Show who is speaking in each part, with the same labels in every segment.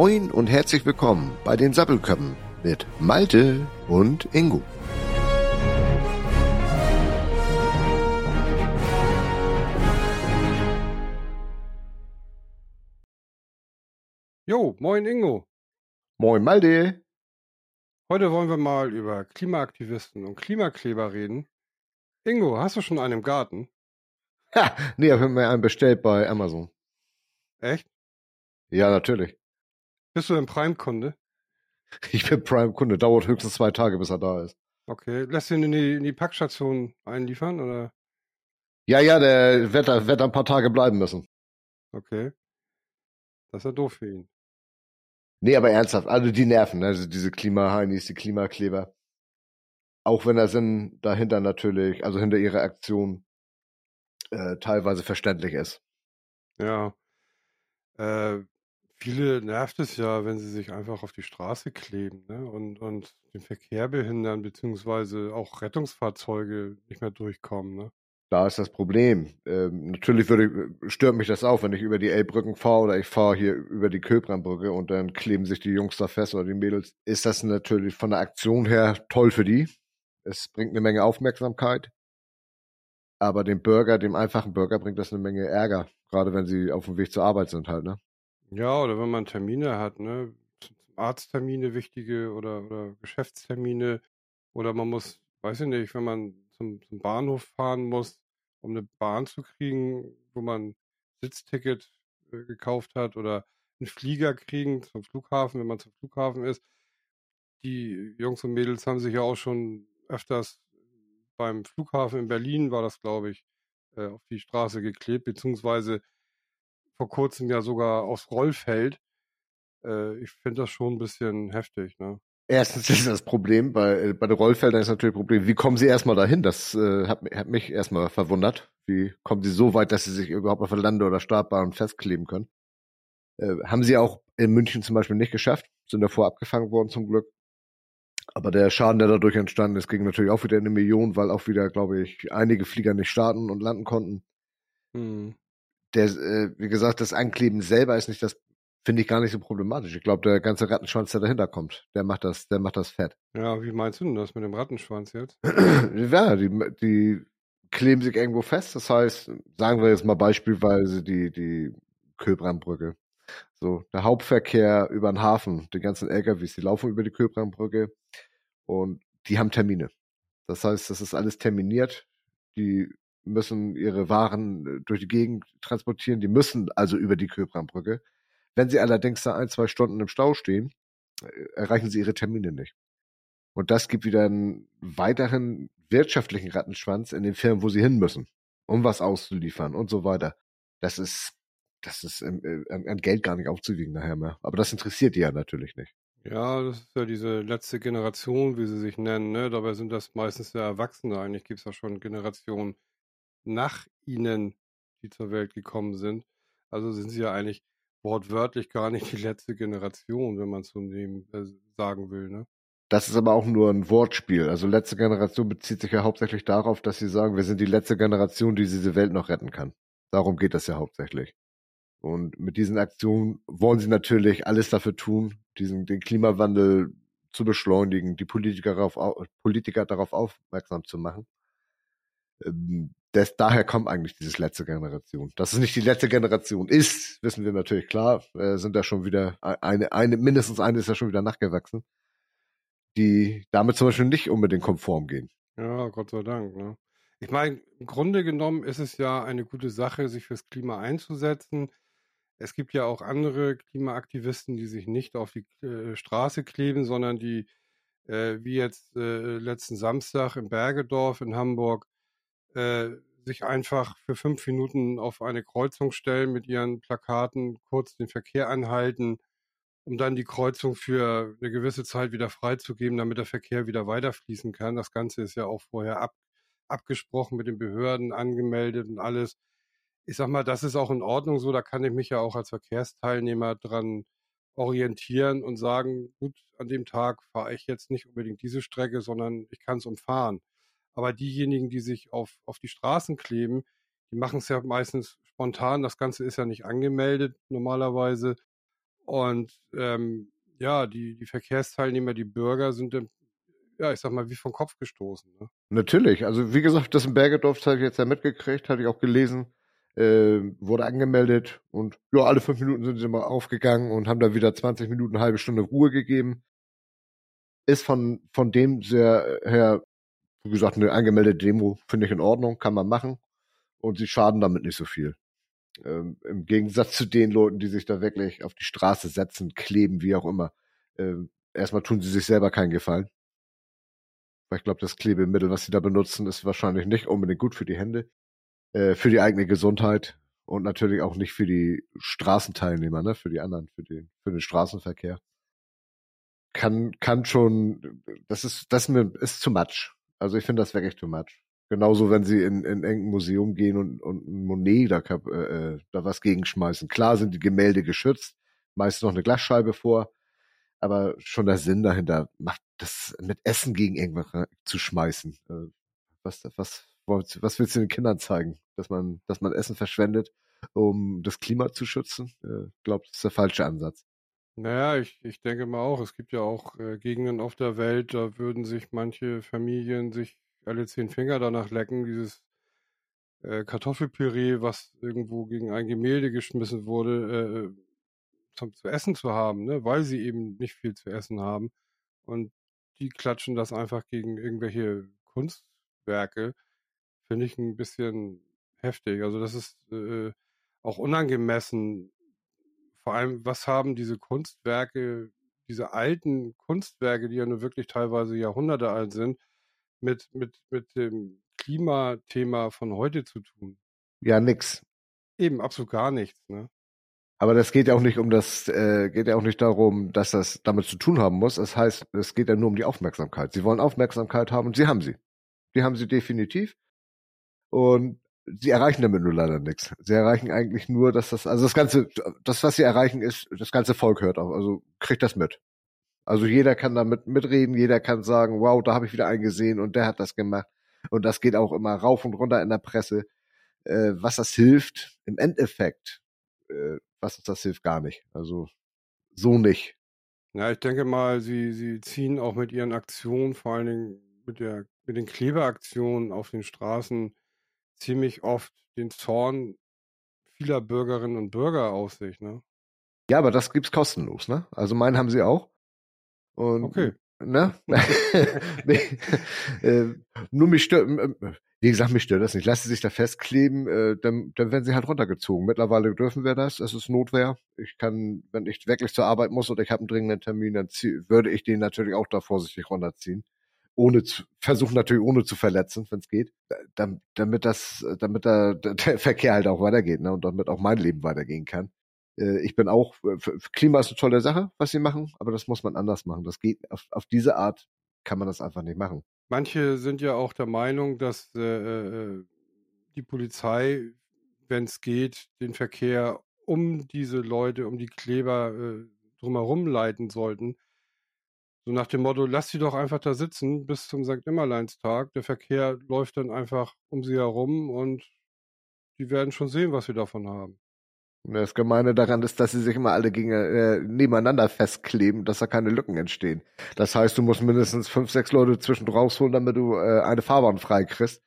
Speaker 1: Moin und herzlich willkommen bei den Sappelköppen mit Malte und Ingo.
Speaker 2: Jo, moin Ingo.
Speaker 1: Moin Malte.
Speaker 2: Heute wollen wir mal über Klimaaktivisten und Klimakleber reden. Ingo, hast du schon einen im Garten?
Speaker 1: Ha, nee, ich habe mir einen bestellt bei Amazon.
Speaker 2: Echt?
Speaker 1: Ja, natürlich.
Speaker 2: Bist du ein Prime-Kunde?
Speaker 1: Ich bin Prime-Kunde. Dauert höchstens zwei Tage, bis er da ist.
Speaker 2: Okay. Lässt du ihn in die, in die Packstation einliefern, oder?
Speaker 1: Ja, ja, der wird, wird ein paar Tage bleiben müssen.
Speaker 2: Okay. Das ist ja doof für ihn.
Speaker 1: Nee, aber ernsthaft, also die nerven, ne? also diese Klimaheinis, die Klimakleber. Auch wenn der Sinn dahinter natürlich, also hinter ihrer Aktion äh, teilweise verständlich ist.
Speaker 2: Ja. Äh, viele nervt es ja, wenn sie sich einfach auf die Straße kleben, ne? Und, und den Verkehr behindern, beziehungsweise auch Rettungsfahrzeuge nicht mehr durchkommen, ne?
Speaker 1: Da ist das Problem. Ähm, natürlich würde, stört mich das auch, wenn ich über die Elbbrücken fahre oder ich fahre hier über die Köbrandbrücke und dann kleben sich die Jungs da fest oder die Mädels. Ist das natürlich von der Aktion her toll für die. Es bringt eine Menge Aufmerksamkeit. Aber dem Bürger, dem einfachen Bürger bringt das eine Menge Ärger. Gerade wenn sie auf dem Weg zur Arbeit sind halt, ne?
Speaker 2: Ja, oder wenn man Termine hat, ne? Arzttermine wichtige oder, oder Geschäftstermine. Oder man muss, weiß ich nicht, wenn man zum, zum Bahnhof fahren muss, um eine Bahn zu kriegen, wo man Sitzticket äh, gekauft hat oder einen Flieger kriegen zum Flughafen, wenn man zum Flughafen ist. Die Jungs und Mädels haben sich ja auch schon öfters beim Flughafen in Berlin, war das, glaube ich, äh, auf die Straße geklebt, beziehungsweise vor kurzem ja sogar aufs Rollfeld. Äh, ich finde das schon ein bisschen heftig, ne?
Speaker 1: Erstens ist das Problem, bei, bei den Rollfeldern ist natürlich das Problem, wie kommen sie erstmal dahin? Das äh, hat, hat mich erstmal verwundert. Wie kommen sie so weit, dass sie sich überhaupt auf der Lande- oder Startbahn festkleben können? Äh, haben sie auch in München zum Beispiel nicht geschafft, sind davor abgefangen worden zum Glück. Aber der Schaden, der dadurch entstanden ist, ging natürlich auch wieder in eine Million, weil auch wieder, glaube ich, einige Flieger nicht starten und landen konnten.
Speaker 2: Hm.
Speaker 1: Der, äh, wie gesagt, das Ankleben selber ist nicht das, finde ich gar nicht so problematisch. Ich glaube, der ganze Rattenschwanz, der dahinter kommt, der macht das, der macht das fett.
Speaker 2: Ja, wie meinst du denn das mit dem Rattenschwanz jetzt?
Speaker 1: ja, die, die kleben sich irgendwo fest. Das heißt, sagen wir jetzt mal beispielsweise die, die Köbrandbrücke. So, der Hauptverkehr über den Hafen, die ganzen LKWs, die laufen über die Köbrandbrücke und die haben Termine. Das heißt, das ist alles terminiert. Die müssen ihre Waren äh, durch die Gegend transportieren. Die müssen also über die Köbrandbrücke. Wenn sie allerdings da ein, zwei Stunden im Stau stehen, äh, erreichen sie ihre Termine nicht. Und das gibt wieder einen weiteren wirtschaftlichen Rattenschwanz in den Firmen, wo sie hin müssen, um was auszuliefern und so weiter. Das ist, das ist ähm, äh, an Geld gar nicht aufzuwiegen nachher mehr. Aber das interessiert die ja natürlich nicht.
Speaker 2: Ja, das ist ja diese letzte Generation, wie sie sich nennen, ne? Dabei sind das meistens ja Erwachsene. Eigentlich gibt es ja schon Generationen nach ihnen, die zur Welt gekommen sind. Also sind sie ja eigentlich wortwörtlich gar nicht die letzte Generation, wenn man es so nehmen, äh, sagen will, ne?
Speaker 1: Das ist aber auch nur ein Wortspiel. Also letzte Generation bezieht sich ja hauptsächlich darauf, dass sie sagen, wir sind die letzte Generation, die diese Welt noch retten kann. Darum geht das ja hauptsächlich. Und mit diesen Aktionen wollen sie natürlich alles dafür tun, diesen, den Klimawandel zu beschleunigen, die Politiker darauf, au- Politiker darauf aufmerksam zu machen. Ähm, Das, daher kommt eigentlich dieses letzte Generation. Dass es nicht die letzte Generation ist, wissen wir natürlich klar. Äh, sind da schon wieder eine, eine, mindestens eine ist ja schon wieder nachgewachsen, die damit zum Beispiel nicht unbedingt konform gehen.
Speaker 2: Ja, Gott sei Dank, ne? Ich meine, im Grunde genommen ist es ja eine gute Sache, sich fürs Klima einzusetzen. Es gibt ja auch andere Klimaaktivisten, die sich nicht auf die äh, Straße kleben, sondern die, äh, wie jetzt äh, letzten Samstag in Bergedorf in Hamburg, äh, sich einfach für fünf Minuten auf eine Kreuzung stellen mit ihren Plakaten, kurz den Verkehr anhalten, um dann die Kreuzung für eine gewisse Zeit wieder freizugeben, damit der Verkehr wieder weiterfließen kann. Das Ganze ist ja auch vorher ab, abgesprochen mit den Behörden, angemeldet und alles. Ich sag mal, das ist auch in Ordnung so. Da kann ich mich ja auch als Verkehrsteilnehmer dran orientieren und sagen, gut, an dem Tag fahre ich jetzt nicht unbedingt diese Strecke, sondern ich kann es umfahren. Aber diejenigen, die sich auf, auf die Straßen kleben, die machen es ja meistens spontan. Das Ganze ist ja nicht angemeldet normalerweise. Und ähm, ja, die, die Verkehrsteilnehmer, die Bürger sind dann, ja, ich sag mal, wie vom Kopf gestoßen. Ne?
Speaker 1: Natürlich. Also wie gesagt, das in Bergedorf habe ich jetzt ja mitgekriegt, hatte ich auch gelesen, äh, wurde angemeldet und ja, alle fünf Minuten sind sie mal aufgegangen und haben da wieder 20 Minuten, eine halbe Stunde Ruhe gegeben. Ist von, von dem sehr her, wie gesagt, eine angemeldete Demo finde ich in Ordnung, kann man machen und sie schaden damit nicht so viel. Ähm, Im Gegensatz zu den Leuten, die sich da wirklich auf die Straße setzen, kleben, wie auch immer. Ähm, erstmal tun sie sich selber keinen Gefallen. Weil ich glaube, das Klebemittel, was sie da benutzen, ist wahrscheinlich nicht unbedingt gut für die Hände, äh, für die eigene Gesundheit und natürlich auch nicht für die Straßenteilnehmer, ne, für die anderen, für den, für den Straßenverkehr. Kann, kann schon, das ist, das ist too much. Also ich finde das wirklich too much. Genauso, wenn sie in, in irgendein Museum gehen und, und Monet da, äh, äh, da was gegenschmeißen. Klar sind die Gemälde geschützt, meist noch eine Glasscheibe vor, aber schon der Sinn dahinter, macht das mit Essen gegen irgendwas zu schmeißen. Äh, was, was, was willst du den Kindern zeigen? Dass man, dass man Essen verschwendet, um das Klima zu schützen? Äh, glaube, das ist der falsche Ansatz.
Speaker 2: Naja, ich, ich denke mal auch, es gibt ja auch äh, Gegenden auf der Welt, da würden sich manche Familien sich alle zehn Finger danach lecken, dieses äh, Kartoffelpüree, was irgendwo gegen ein Gemälde geschmissen wurde, äh, zum, zu essen zu haben, ne? weil sie eben nicht viel zu essen haben. Und die klatschen das einfach gegen irgendwelche Kunstwerke. Finde ich ein bisschen heftig. Also das ist äh, auch unangemessen. Vor allem, was haben diese Kunstwerke, diese alten Kunstwerke, die ja nur wirklich teilweise Jahrhunderte alt sind, mit, mit, mit dem Klimathema von heute zu tun?
Speaker 1: Ja, nix.
Speaker 2: Eben, absolut gar nichts, ne?
Speaker 1: Aber das geht ja auch nicht um das, äh, geht ja auch nicht darum, dass das damit zu tun haben muss. Das heißt, es geht ja nur um die Aufmerksamkeit. Sie wollen Aufmerksamkeit haben und sie haben sie. Die haben sie definitiv. Und sie erreichen damit nur leider nichts. Sie erreichen eigentlich nur, dass das, also das Ganze, das, was sie erreichen, ist, das ganze Volk hört auch, also kriegt das mit. Also jeder kann damit mitreden, jeder kann sagen, wow, da habe ich wieder einen gesehen und der hat das gemacht. Und das geht auch immer rauf und runter in der Presse. Äh, was das hilft, im Endeffekt, äh, was das hilft, gar nicht. Also so nicht.
Speaker 2: Ja, ich denke mal, sie, sie ziehen auch mit ihren Aktionen, vor allen Dingen mit, der, mit den Klebeaktionen auf den Straßen, ziemlich oft den Zorn vieler Bürgerinnen und Bürger auf sich, ne?
Speaker 1: Ja, aber das gibt's kostenlos, ne? Also meinen haben sie auch. Und,
Speaker 2: okay.
Speaker 1: Ne? äh, nur mich stört, wie gesagt, mich stört das nicht. Lassen sie sich da festkleben, äh, dann, dann werden sie halt runtergezogen. Mittlerweile dürfen wir das. Es ist Notwehr. Ich kann, wenn ich wirklich zur Arbeit muss oder ich habe einen dringenden Termin, dann zieh, würde ich den natürlich auch da vorsichtig runterziehen. Ohne zu, versuchen natürlich ohne zu verletzen, wenn es geht. Damit, das, damit da, der Verkehr halt auch weitergeht, ne? Und damit auch mein Leben weitergehen kann. Äh, ich bin auch, äh, Klima ist eine tolle Sache, was sie machen, aber das muss man anders machen. Das geht, auf, auf diese Art kann man das einfach nicht machen.
Speaker 2: Manche sind ja auch der Meinung, dass äh, äh die Polizei, wenn es geht, den Verkehr um diese Leute, um die Kleber äh, drumherum leiten sollten. So nach dem Motto, lass sie doch einfach da sitzen bis zum St. Nimmerleinstag. Der Verkehr läuft dann einfach um sie herum und die werden schon sehen, was sie davon haben.
Speaker 1: Das Gemeine daran ist, dass sie sich immer alle gegen, äh, nebeneinander festkleben, dass da keine Lücken entstehen. Das heißt, du musst mindestens fünf, sechs Leute zwischen rausholen, damit du äh, eine Fahrbahn frei kriegst.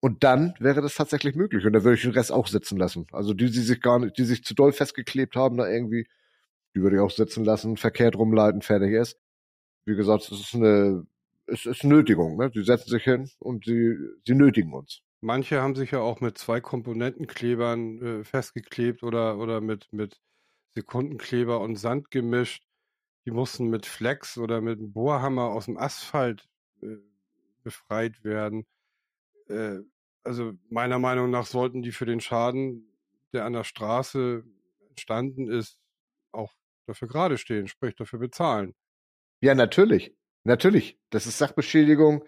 Speaker 1: Und dann wäre das tatsächlich möglich. Und dann würde ich den Rest auch sitzen lassen. Also die, die sich gar nicht, die sich zu doll festgeklebt haben, da irgendwie, die würde ich auch sitzen lassen, verkehrt rumleiten, fertig ist. Wie gesagt, es ist eine, es ist Nötigung, ne? Die setzen sich hin und sie, sie nötigen uns.
Speaker 2: Manche haben sich ja auch mit zwei Komponentenklebern äh, festgeklebt oder, oder mit, mit Sekundenkleber und Sand gemischt. Die mussten mit Flex oder mit einem Bohrhammer aus dem Asphalt äh, befreit werden. Äh, also meiner Meinung nach sollten die für den Schaden, der an der Straße entstanden ist, auch dafür gerade stehen, sprich dafür bezahlen.
Speaker 1: Ja, natürlich. Natürlich. Das ist Sachbeschädigung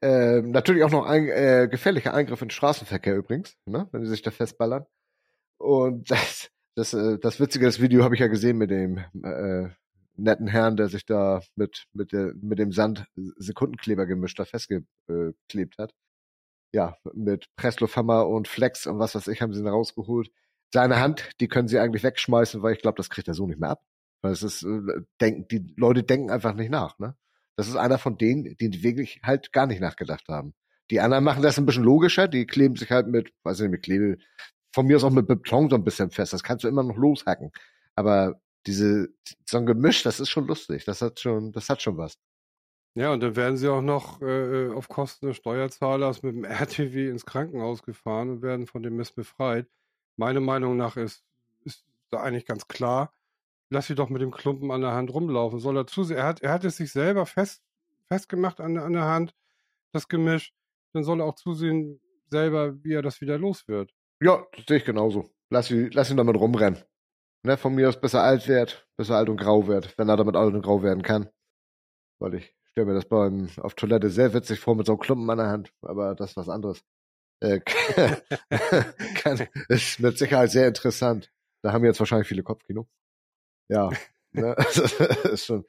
Speaker 1: äh, natürlich auch noch ein äh, gefährlicher Eingriff in den Straßenverkehr übrigens, ne? wenn sie sich da festballern. Und das, das, äh, das Witzige, das Video habe ich ja gesehen mit dem äh, netten Herrn, der sich da mit, mit, der, mit dem Sand Sekundenkleber gemischt da festgeklebt hat. Ja, mit Presslufthammer und Flex und was weiß ich, haben sie ihn rausgeholt. Seine Hand, die können sie eigentlich wegschmeißen, weil ich glaube, das kriegt er so nicht mehr ab. Weil es ist, äh, denken, die Leute denken einfach nicht nach, ne? Das ist einer von denen, die wirklich halt gar nicht nachgedacht haben. Die anderen machen das ein bisschen logischer, die kleben sich halt mit, weiß ich nicht, mit Klebe, von mir aus auch mit Beton so ein bisschen fest. Das kannst du immer noch loshacken. Aber diese, so ein Gemisch, das ist schon lustig. Das hat schon, das hat schon was.
Speaker 2: Ja, und dann werden sie auch noch äh, auf Kosten des Steuerzahlers mit dem RTW ins Krankenhaus gefahren und werden von dem Mist befreit. Meine Meinung nach ist, ist da eigentlich ganz klar, lass sie doch mit dem Klumpen an der Hand rumlaufen. Soll er zusehen? Er hat, er hat es sich selber fest, festgemacht an, an der Hand, das Gemisch. Dann soll er auch zusehen, selber, wie er das wieder los wird.
Speaker 1: Ja, das sehe ich genauso. Lass ihn, lass ihn damit rumrennen. Ne, von mir aus bis er alt wird, bis er alt und grau wird, wenn er damit alt und grau werden kann. Weil ich stelle mir das beim auf Toilette sehr witzig vor mit so einem Klumpen an der Hand, aber das ist was anderes. Äh, kann, ist mit Sicherheit sehr interessant. Da haben wir jetzt wahrscheinlich viele Kopfkino. Ja, ne, ist schon.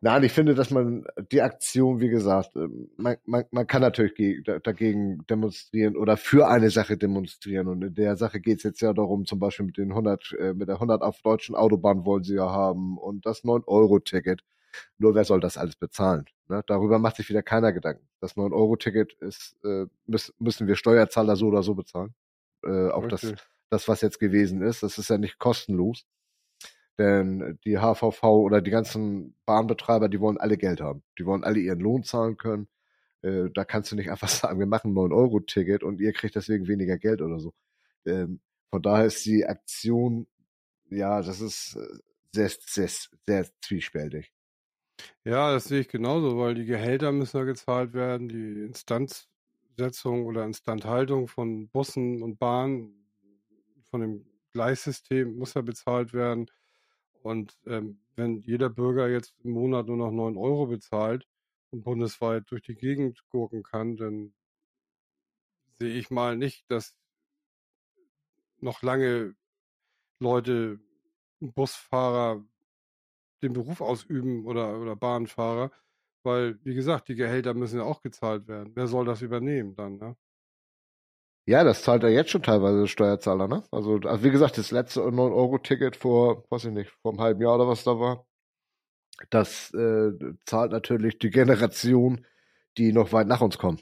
Speaker 1: Nein, ich finde, dass man die Aktion, wie gesagt, ähm, man, man, man kann natürlich dagegen demonstrieren oder für eine Sache demonstrieren. Und in der Sache geht es jetzt ja darum, zum Beispiel mit den 100, äh, mit der 100 auf deutschen Autobahn wollen sie ja haben und das 9-Euro-Ticket. Nur wer soll das alles bezahlen? Ne? Darüber macht sich wieder keiner Gedanken. Das 9-Euro-Ticket ist, äh, müssen, müssen wir Steuerzahler so oder so bezahlen. Äh, auch das, das, was jetzt gewesen ist, das ist ja nicht kostenlos. Denn die HVV oder die ganzen Bahnbetreiber, die wollen alle Geld haben. Die wollen alle ihren Lohn zahlen können. Äh, da kannst du nicht einfach sagen, wir machen ein 9-Euro-Ticket und ihr kriegt deswegen weniger Geld oder so. Ähm, von daher ist die Aktion, ja, das ist äh, sehr, sehr, sehr zwiespältig.
Speaker 2: Ja, das sehe ich genauso, weil die Gehälter müssen ja gezahlt werden, die Instanzsetzung oder Instandhaltung von Bussen und Bahnen, von dem Gleissystem muss ja bezahlt werden. Und ähm, wenn jeder Bürger jetzt im Monat nur noch 9 Euro bezahlt und bundesweit durch die Gegend gurken kann, dann sehe ich mal nicht, dass noch lange Leute, Busfahrer den Beruf ausüben oder, oder Bahnfahrer, weil, wie gesagt, die Gehälter müssen ja auch gezahlt werden. Wer soll das übernehmen dann, ne?
Speaker 1: Ja, das zahlt er jetzt schon teilweise Steuerzahler, ne? Also, also wie gesagt, das letzte 9-Euro-Ticket vor, weiß ich nicht, vor einem halben Jahr oder was da war, das äh, zahlt natürlich die Generation, die noch weit nach uns kommen.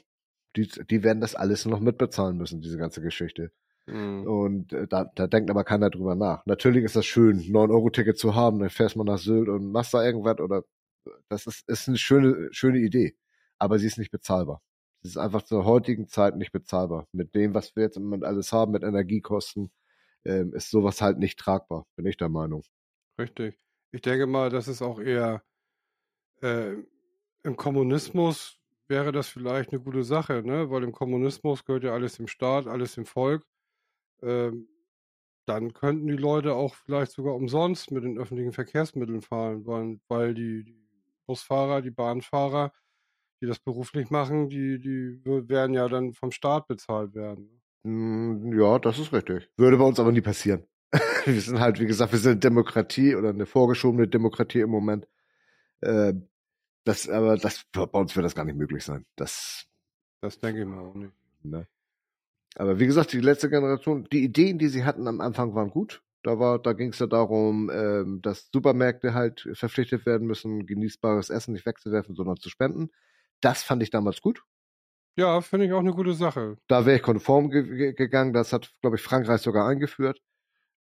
Speaker 1: Die, die werden das alles noch mitbezahlen müssen, diese ganze Geschichte. Mhm. Und äh, da, da denkt aber keiner drüber nach. Natürlich ist das schön, 9-Euro-Ticket zu haben, dann fährst man nach Sylt und machst da irgendwas oder das ist, ist eine schöne, schöne Idee. Aber sie ist nicht bezahlbar. Sie ist einfach zur heutigen Zeit nicht bezahlbar. Mit dem, was wir jetzt im Moment alles haben, mit Energiekosten, ähm, ist sowas halt nicht tragbar, bin ich der Meinung.
Speaker 2: Richtig. Ich denke mal, das ist auch eher äh, im Kommunismus wäre das vielleicht eine gute Sache, ne? Weil im Kommunismus gehört ja alles dem Staat, alles dem Volk ähm, dann könnten die Leute auch vielleicht sogar umsonst mit den öffentlichen Verkehrsmitteln fahren, weil, weil die, die Busfahrer, die Bahnfahrer, die das beruflich machen, die, die werden ja dann vom Staat bezahlt werden.
Speaker 1: Ne? Hm, ja, das ist richtig. Würde bei uns aber nie passieren. wir sind halt, wie gesagt, wir sind Demokratie oder eine vorgeschobene Demokratie im Moment. Äh, das, aber das, bei uns wird das gar nicht möglich sein. Das,
Speaker 2: das denke ich mal auch nicht. Ne?
Speaker 1: Aber wie gesagt, die letzte Generation, die Ideen, die sie hatten am Anfang, waren gut. Da war, da ging es ja darum, ähm, dass Supermärkte halt verpflichtet werden müssen, genießbares Essen nicht wegzuwerfen, sondern zu spenden. Das fand ich damals gut.
Speaker 2: Ja, finde ich auch eine gute Sache.
Speaker 1: Da wäre ich konform ge gegangen. Das hat, glaube ich, Frankreich sogar eingeführt.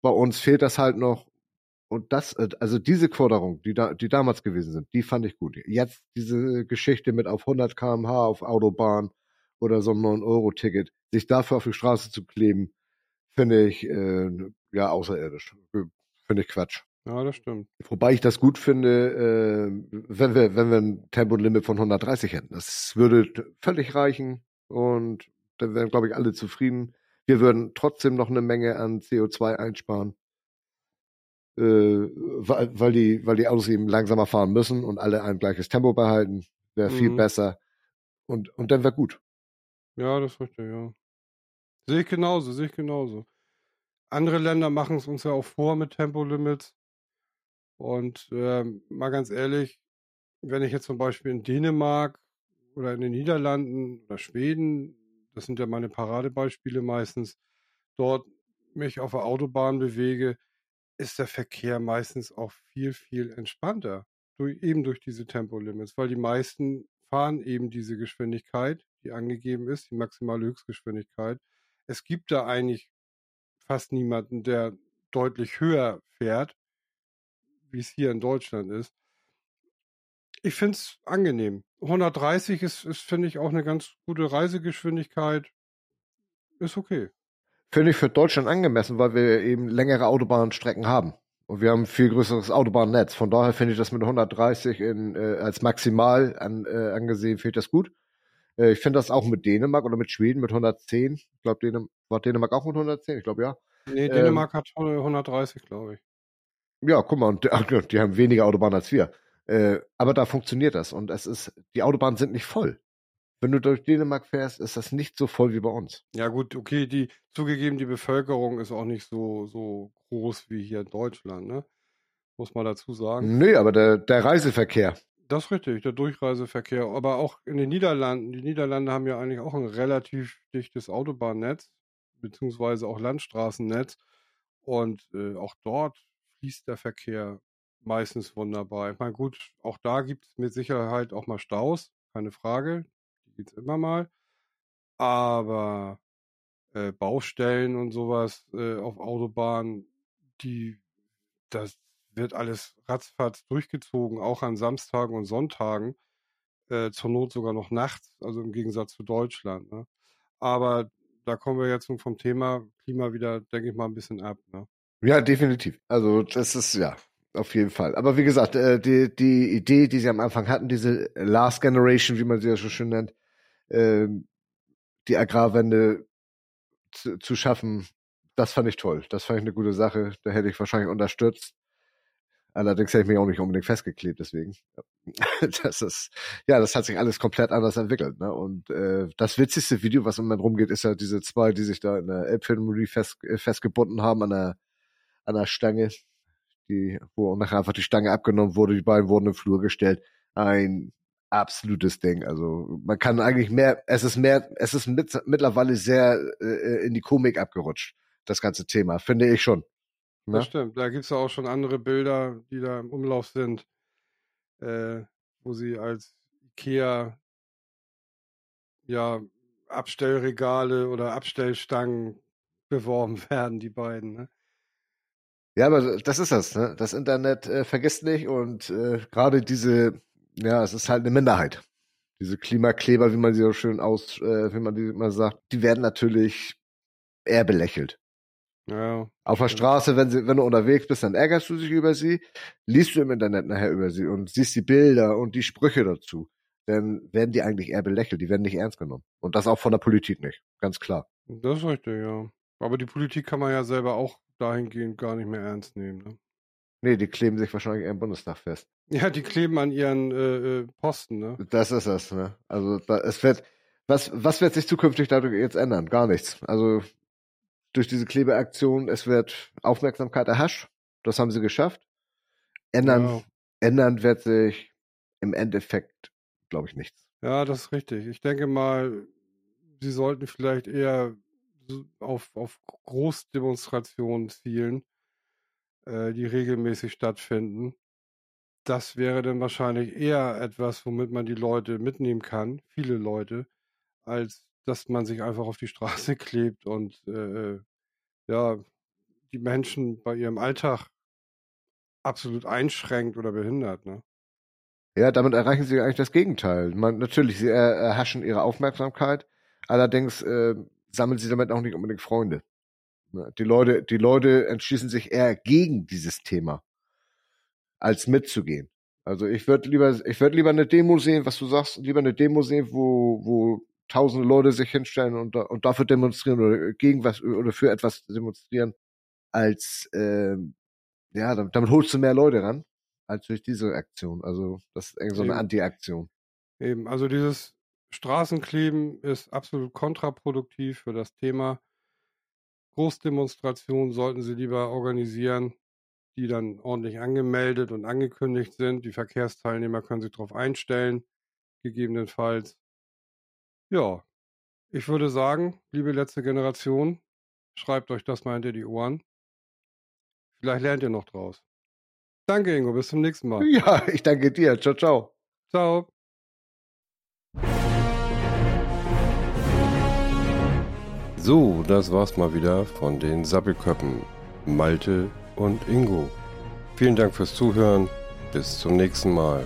Speaker 1: Bei uns fehlt das halt noch. Und das, äh, also diese Forderung, die da, die damals gewesen sind, die fand ich gut. Jetzt diese Geschichte mit auf 100 km/h auf Autobahn oder so ein 9-Euro-Ticket, sich dafür auf die Straße zu kleben, finde ich äh, ja außerirdisch. Finde ich Quatsch.
Speaker 2: Ja, das stimmt.
Speaker 1: Wobei ich das gut finde, äh, wenn wir, wenn wir ein Tempolimit von 130 hätten. Das würde völlig reichen und dann wären, glaube ich, alle zufrieden. Wir würden trotzdem noch eine Menge an CO2 einsparen. Äh, weil, weil, die, weil die Autos eben langsamer fahren müssen und alle ein gleiches Tempo behalten. Wäre viel mhm. besser. Und, und dann wäre gut.
Speaker 2: Ja, das ist richtig, ja. Sehe ich genauso, sehe ich genauso. Andere Länder machen es uns ja auch vor mit Tempolimits. Und ähm, mal ganz ehrlich, wenn ich jetzt zum Beispiel in Dänemark oder in den Niederlanden oder Schweden, das sind ja meine Paradebeispiele meistens, dort mich auf der Autobahn bewege, ist der Verkehr meistens auch viel, viel entspannter. Durch, eben durch diese Tempolimits, weil die meisten fahren eben diese Geschwindigkeit, die angegeben ist, die maximale Höchstgeschwindigkeit. Es gibt da eigentlich fast niemanden, der deutlich höher fährt, wie es hier in Deutschland ist. Ich finde es angenehm. 130 ist, ist finde ich, auch eine ganz gute Reisegeschwindigkeit. Ist okay.
Speaker 1: Finde ich für Deutschland angemessen, weil wir eben längere Autobahnstrecken haben. Und wir haben ein viel größeres Autobahnnetz. Von daher finde ich das mit 130 in, äh, als maximal an, äh, angesehen, finde ich das gut. Äh, ich finde das auch mit Dänemark oder mit Schweden mit 110. Ich glaube, Dänem war Dänemark auch mit 110? Ich glaube, ja.
Speaker 2: Nee, Dänemark ähm, hat 130, glaube ich.
Speaker 1: Ja, guck mal, und, die haben weniger Autobahnen als wir. Äh, aber da funktioniert das und es ist, die Autobahnen sind nicht voll. Wenn du durch Dänemark fährst, ist das nicht so voll wie bei uns.
Speaker 2: Ja, gut, okay, die, zugegeben, die Bevölkerung ist auch nicht so, so groß wie hier in Deutschland, ne? Muss man dazu sagen.
Speaker 1: Nö, aber der, der Reiseverkehr.
Speaker 2: Das ist richtig, der Durchreiseverkehr. Aber auch in den Niederlanden, die Niederlande haben ja eigentlich auch ein relativ dichtes Autobahnnetz, beziehungsweise auch Landstraßennetz. Und äh, auch dort fließt der Verkehr meistens wunderbar. Ich meine, gut, auch da gibt es mit Sicherheit auch mal Staus, keine Frage. Die gibt es immer mal. Aber äh, Baustellen und sowas äh, auf Autobahnen, die, das wird alles ratzfatz durchgezogen, auch an Samstagen und Sonntagen. Äh, zur Not sogar noch nachts, also im Gegensatz zu Deutschland. Ne? Aber da kommen wir jetzt vom Thema Klima wieder, denke ich mal, ein bisschen ab. Ne?
Speaker 1: Ja, definitiv. Also das ist ja auf jeden Fall. Aber wie gesagt, äh, die, die Idee, die sie am Anfang hatten, diese Last Generation, wie man sie ja so schön nennt, äh, die Agrarwende zu, zu schaffen, das fand ich toll. Das fand ich eine gute Sache. Da hätte ich wahrscheinlich unterstützt. Allerdings hätte ich mich auch nicht unbedingt festgeklebt, deswegen. Das ist, ja, das hat sich alles komplett anders entwickelt. Ne? Und äh, das witzigste Video, was im Moment rumgeht, ist ja diese zwei, die sich da in der Elbphilharmonie fest, äh, festgebunden haben an der, an der Stange die, wo nachher einfach die Stange abgenommen wurde, die beiden wurden im Flur gestellt. Ein absolutes Ding. Also man kann eigentlich mehr, es ist mehr, es ist mit, mittlerweile sehr äh, in die Komik abgerutscht, das ganze Thema, finde ich schon.
Speaker 2: Ne? Das stimmt. Da gibt es ja auch schon andere Bilder, die da im Umlauf sind, äh, wo sie als Ikea ja Abstellregale oder Abstellstangen beworben werden, die beiden. Ne?
Speaker 1: Ja, aber das ist das, ne? Das Internet äh, vergisst nicht und äh, gerade diese, ja, es ist halt eine Minderheit. Diese Klimakleber, wie man sie so schön aus, äh, wie man die immer sagt, die werden natürlich eher belächelt. Ja. Auf der Straße, wenn, sie, wenn du unterwegs bist, dann ärgerst du dich über sie, liest du im Internet nachher über sie und siehst die Bilder und die Sprüche dazu. Dann werden die eigentlich eher belächelt, die werden nicht ernst genommen. Und das auch von der Politik nicht, ganz klar.
Speaker 2: Das ist richtig, ja. Aber die Politik kann man ja selber auch dahingehend gar nicht mehr ernst nehmen. Ne?
Speaker 1: Nee, die kleben sich wahrscheinlich im Bundestag fest.
Speaker 2: Ja, die kleben an ihren äh, äh, Posten, ne?
Speaker 1: Das ist das, ne? Also da, es wird, was, was wird sich zukünftig dadurch jetzt ändern? Gar nichts. Also durch diese Klebeaktion, es wird Aufmerksamkeit erhascht. Das haben sie geschafft. Ändern, ja. ändern wird sich im Endeffekt, glaube ich, nichts.
Speaker 2: Ja, das ist richtig. Ich denke mal, sie sollten vielleicht eher auf, auf Großdemonstrationen zielen, äh, die regelmäßig stattfinden. Das wäre dann wahrscheinlich eher etwas, womit man die Leute mitnehmen kann, viele Leute, als dass man sich einfach auf die Straße klebt und äh, ja, die Menschen bei ihrem Alltag absolut einschränkt oder behindert. Ne?
Speaker 1: Ja, damit erreichen sie eigentlich das Gegenteil. Man, natürlich, sie erhaschen ihre Aufmerksamkeit. Allerdings äh, sammeln sie damit auch nicht unbedingt Freunde. Die Leute, die Leute entschließen sich eher gegen dieses Thema, als mitzugehen. Also ich würde lieber, ich würde lieber eine Demo sehen, was du sagst, lieber eine Demo sehen, wo, wo tausende Leute sich hinstellen und, und dafür demonstrieren oder gegen was oder für etwas demonstrieren, als äh, ja, damit, damit holst du mehr Leute ran, als durch diese Aktion. Also das ist irgendwie so eine Anti-Aktion.
Speaker 2: Eben, also dieses Straßenkleben ist absolut kontraproduktiv für das Thema. Großdemonstrationen sollten Sie lieber organisieren, die dann ordentlich angemeldet und angekündigt sind. Die Verkehrsteilnehmer können sich darauf einstellen, gegebenenfalls. Ja, ich würde sagen, liebe letzte Generation, schreibt euch das mal hinter die Ohren. Vielleicht lernt ihr noch draus. Danke, Ingo. Bis zum nächsten Mal.
Speaker 1: Ja, ich danke dir. Ciao, ciao.
Speaker 2: Ciao. So, das war's mal wieder von den Sappelköppen. Malte und Ingo. Vielen Dank fürs Zuhören. Bis zum nächsten Mal.